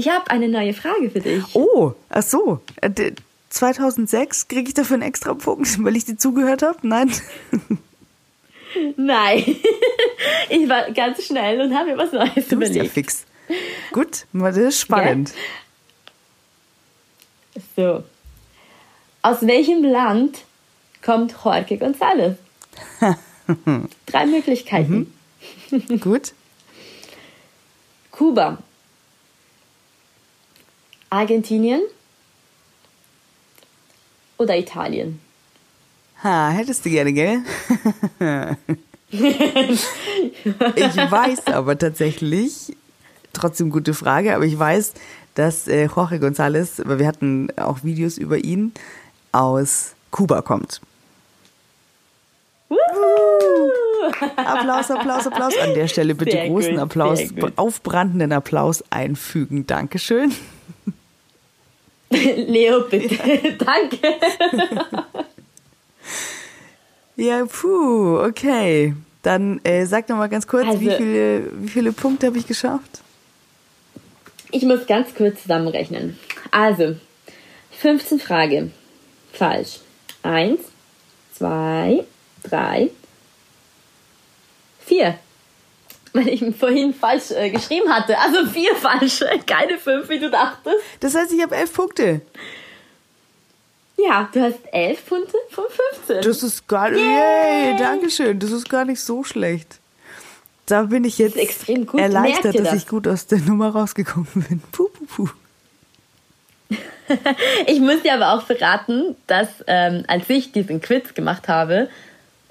Ich habe eine neue Frage für dich. Oh, ach so. Äh, d- 2006 kriege ich dafür einen extra Punkt, [laughs] weil ich dir zugehört habe? Nein. Nein, [laughs] ich war ganz schnell und habe mir was Neues Du bist ja überlegt. fix. Gut, das ist spannend. So. Aus welchem Land kommt Jorge González? [laughs] Drei Möglichkeiten. Mhm. Gut. Kuba, Argentinien oder Italien? Ha, hättest du gerne, gell? ich weiß aber tatsächlich, trotzdem gute Frage, aber ich weiß, dass äh, Jorge González, weil wir hatten auch Videos über ihn, aus Kuba kommt. Applaus, Applaus, Applaus. An der Stelle bitte sehr großen gut, Applaus, aufbrandenden Applaus einfügen. Dankeschön. [laughs] Leo, bitte. [laughs] Danke. ja, puh, okay. Dann äh, sag noch mal ganz kurz, also, wie, viele, wie viele Punkte habe ich geschafft? Ich muss ganz kurz zusammenrechnen. Also, 15 Frage. Falsch. Eins, zwei, drei, vier. [laughs] Weil ich vorhin falsch äh, geschrieben hatte. Also vier falsche, [laughs] keine fünf, wie du dachtest. Das heißt, ich habe elf Punkte. Ja, du hast elf Punkte von 15. Das ist gar nicht. Yay, Dankeschön. Das ist gar nicht so schlecht. Da bin ich jetzt extrem gut. erleichtert, dass das? ich gut aus der Nummer rausgekommen bin. Puh, puh, puh. [laughs] ich muss dir aber auch verraten, dass ähm, als ich diesen Quiz gemacht habe,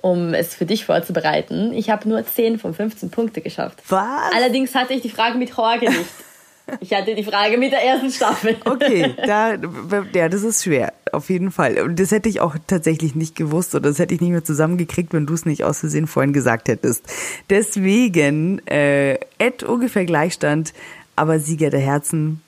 um es für dich vorzubereiten, ich habe nur 10 von 15 Punkte geschafft. Was? Allerdings hatte ich die Frage mit Jorge nicht. [laughs] Ich hatte die Frage mit der ersten Staffel. Okay, [laughs] da, ja, das ist schwer, auf jeden Fall. Und das hätte ich auch tatsächlich nicht gewusst oder das hätte ich nicht mehr zusammengekriegt, wenn du es nicht aus Versehen vorhin gesagt hättest. Deswegen, äh, Ed ungefähr Gleichstand, aber Sieger der Herzen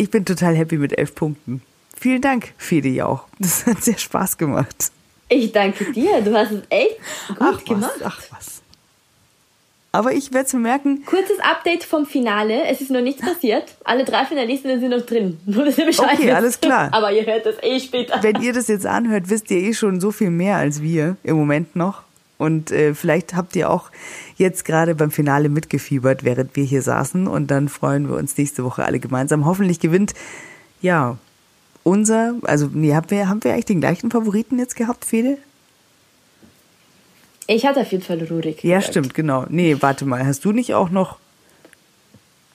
ich bin total happy mit elf Punkten. Vielen Dank, Fede auch. Das hat sehr Spaß gemacht. Ich danke dir. Du hast es echt gut ach gemacht. Was, ach was. Aber ich werde es merken. Kurzes Update vom Finale. Es ist noch nichts passiert. Alle drei Finalisten sind noch drin. [laughs] Nur, dass ihr Bescheid Okay, alles klar. Aber ihr hört das eh später. Wenn ihr das jetzt anhört, wisst ihr eh schon so viel mehr als wir im Moment noch. Und äh, vielleicht habt ihr auch jetzt gerade beim Finale mitgefiebert, während wir hier saßen. Und dann freuen wir uns nächste Woche alle gemeinsam. Hoffentlich gewinnt, ja, unser, also nee, haben wir, haben wir eigentlich den gleichen Favoriten jetzt gehabt, Fede? Ich hatte auf jeden Fall Rurik. Ja, gesagt. stimmt, genau. Nee, warte mal, hast du nicht auch noch,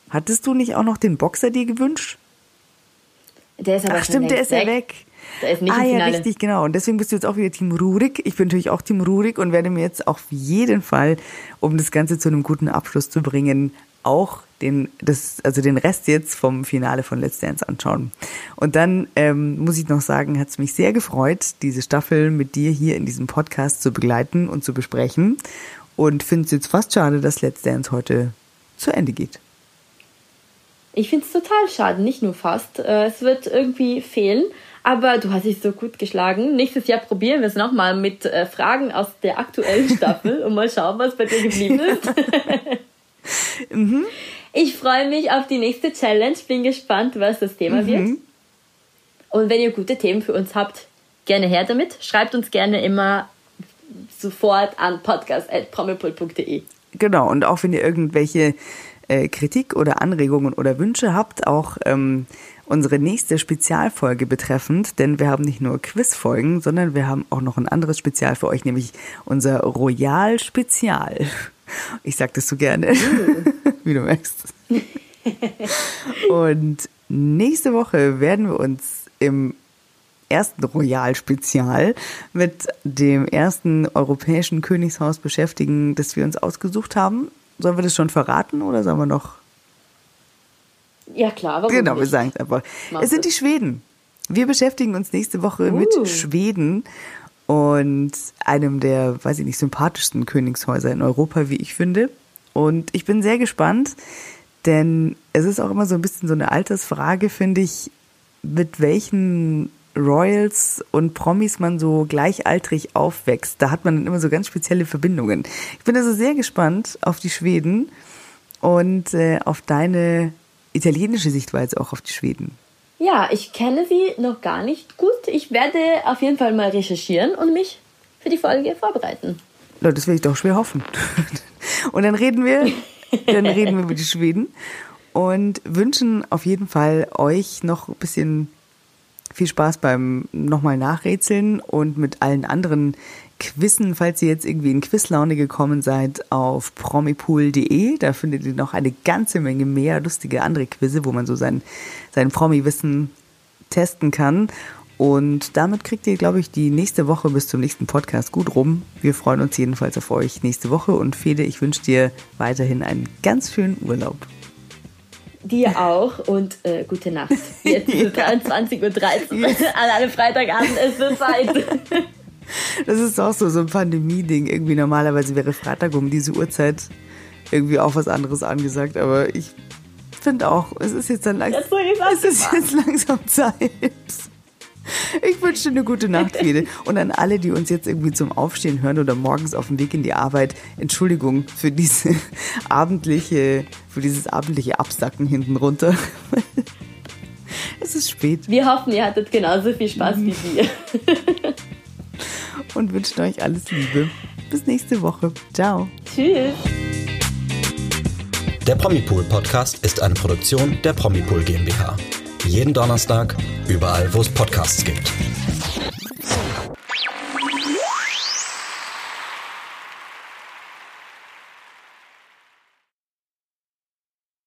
hattest du nicht auch noch den Boxer dir gewünscht? Der ist aber Ach stimmt, der ist ja weg. Der ist nicht ah, im Finale. ja, richtig, genau. Und deswegen bist du jetzt auch wieder Team Rurik. Ich bin natürlich auch Team Rurik und werde mir jetzt auf jeden Fall, um das Ganze zu einem guten Abschluss zu bringen, auch den, das, also den Rest jetzt vom Finale von Let's Dance anschauen. Und dann ähm, muss ich noch sagen, hat es mich sehr gefreut, diese Staffel mit dir hier in diesem Podcast zu begleiten und zu besprechen. Und finde es jetzt fast schade, dass Let's Dance heute zu Ende geht. Ich finde es total schade, nicht nur fast. Äh, es wird irgendwie fehlen. Aber du hast dich so gut geschlagen. Nächstes Jahr probieren wir es nochmal mit äh, Fragen aus der aktuellen [laughs] Staffel und mal schauen, was bei dir geblieben ist. [laughs] [laughs] mhm. Ich freue mich auf die nächste Challenge. Bin gespannt, was das Thema mhm. wird. Und wenn ihr gute Themen für uns habt, gerne her damit. Schreibt uns gerne immer sofort an podcast.promipol.de. Genau, und auch wenn ihr irgendwelche äh, Kritik oder Anregungen oder Wünsche habt, auch ähm, unsere nächste Spezialfolge betreffend, denn wir haben nicht nur Quizfolgen, sondern wir haben auch noch ein anderes Spezial für euch, nämlich unser Royal Spezial. Ich sag das so gerne, [laughs] wie du merkst. Und nächste Woche werden wir uns im ersten Royal-Spezial mit dem ersten europäischen Königshaus beschäftigen, das wir uns ausgesucht haben. Sollen wir das schon verraten oder sollen wir noch ja, klar. Warum genau, wir sagen es einfach. Mach es sind die Schweden. Wir beschäftigen uns nächste Woche uh. mit Schweden und einem der, weiß ich nicht, sympathischsten Königshäuser in Europa, wie ich finde. Und ich bin sehr gespannt, denn es ist auch immer so ein bisschen so eine Altersfrage, finde ich, mit welchen Royals und Promis man so gleichaltrig aufwächst. Da hat man dann immer so ganz spezielle Verbindungen. Ich bin also sehr gespannt auf die Schweden und äh, auf deine italienische Sichtweise auch auf die Schweden? Ja, ich kenne sie noch gar nicht gut. Ich werde auf jeden Fall mal recherchieren und mich für die Folge vorbereiten. Ja, das will ich doch schwer hoffen. Und dann reden wir, dann reden wir über die Schweden. und wünschen auf jeden Fall euch noch ein bisschen viel Spaß beim nochmal Nachrätseln und mit allen anderen Quizzen, falls ihr jetzt irgendwie in Quizlaune gekommen seid, auf promipool.de. Da findet ihr noch eine ganze Menge mehr lustige andere Quizze, wo man so sein, sein Promi-Wissen testen kann. Und damit kriegt ihr, glaube ich, die nächste Woche bis zum nächsten Podcast gut rum. Wir freuen uns jedenfalls auf euch nächste Woche. Und Fede, ich wünsche dir weiterhin einen ganz schönen Urlaub. Dir auch und äh, gute Nacht. Jetzt ist [laughs] es 23.13 Uhr an einem Freitagabend. Es wird Zeit. [laughs] Das ist auch so, so ein Pandemie-Ding. Irgendwie normalerweise wäre Freitag um diese Uhrzeit irgendwie auch was anderes angesagt. Aber ich finde auch, es ist jetzt dann langsam, es ist jetzt langsam [laughs] Zeit. Ich wünsche dir eine gute Nacht, Fede. Und an alle, die uns jetzt irgendwie zum Aufstehen hören oder morgens auf dem Weg in die Arbeit, Entschuldigung für diese [laughs] abendliche, für dieses abendliche Absacken hinten runter. [laughs] Es ist spät. Wir hoffen, ihr hattet genauso viel Spaß wie wir. Und wünschen euch alles Liebe. Bis nächste Woche. Ciao. Tschüss. Der Promipool Podcast ist eine Produktion der Promipool GmbH. Jeden Donnerstag, überall, wo es Podcasts gibt.